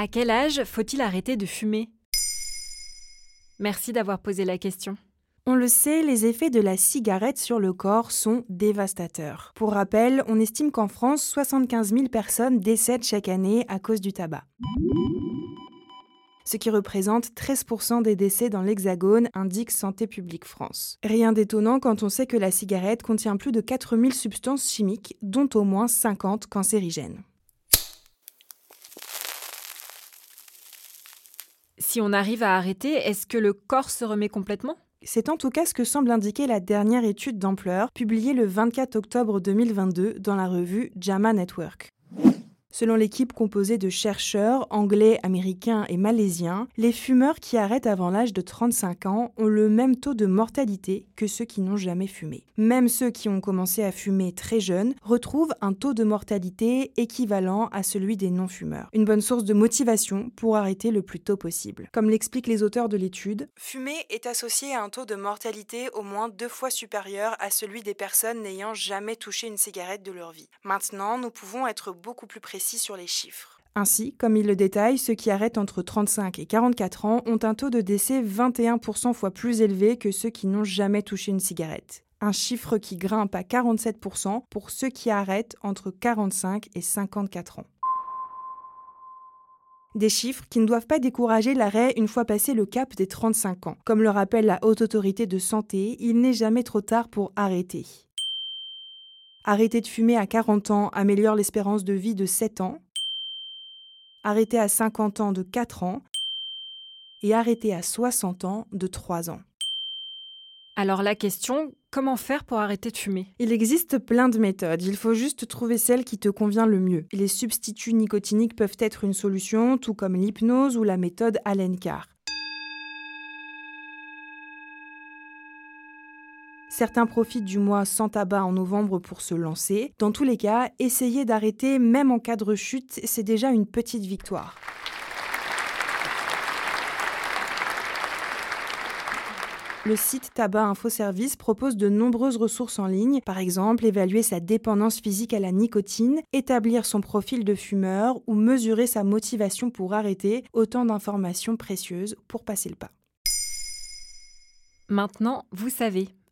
À quel âge faut-il arrêter de fumer? Merci d'avoir posé la question. On le sait, les effets de la cigarette sur le corps sont dévastateurs. Pour rappel, on estime qu'en France, 75 000 personnes décèdent chaque année à cause du tabac ce qui représente 13% des décès dans l'Hexagone, indique Santé publique France. Rien d'étonnant quand on sait que la cigarette contient plus de 4000 substances chimiques, dont au moins 50 cancérigènes. Si on arrive à arrêter, est-ce que le corps se remet complètement? C'est en tout cas ce que semble indiquer la dernière étude d'ampleur publiée le 24 octobre 2022 dans la revue JAMA Network. Selon l'équipe composée de chercheurs anglais, américains et malaisiens, les fumeurs qui arrêtent avant l'âge de 35 ans ont le même taux de mortalité que ceux qui n'ont jamais fumé. Même ceux qui ont commencé à fumer très jeunes retrouvent un taux de mortalité équivalent à celui des non-fumeurs. Une bonne source de motivation pour arrêter le plus tôt possible. Comme l'expliquent les auteurs de l'étude, fumer est associé à un taux de mortalité au moins deux fois supérieur à celui des personnes n'ayant jamais touché une cigarette de leur vie. Maintenant, nous pouvons être beaucoup plus précis sur les chiffres. Ainsi, comme il le détaille, ceux qui arrêtent entre 35 et 44 ans ont un taux de décès 21% fois plus élevé que ceux qui n'ont jamais touché une cigarette. Un chiffre qui grimpe à 47% pour ceux qui arrêtent entre 45 et 54 ans. Des chiffres qui ne doivent pas décourager l'arrêt une fois passé le cap des 35 ans. Comme le rappelle la Haute Autorité de Santé, il n'est jamais trop tard pour arrêter. Arrêter de fumer à 40 ans améliore l'espérance de vie de 7 ans. Arrêter à 50 ans de 4 ans. Et arrêter à 60 ans de 3 ans. Alors la question, comment faire pour arrêter de fumer? Il existe plein de méthodes, il faut juste trouver celle qui te convient le mieux. Les substituts nicotiniques peuvent être une solution, tout comme l'hypnose ou la méthode Allen Carr. Certains profitent du mois sans tabac en novembre pour se lancer. Dans tous les cas, essayer d'arrêter même en cas de rechute, c'est déjà une petite victoire. Le site Tabac Info Service propose de nombreuses ressources en ligne, par exemple évaluer sa dépendance physique à la nicotine, établir son profil de fumeur ou mesurer sa motivation pour arrêter, autant d'informations précieuses pour passer le pas. Maintenant, vous savez.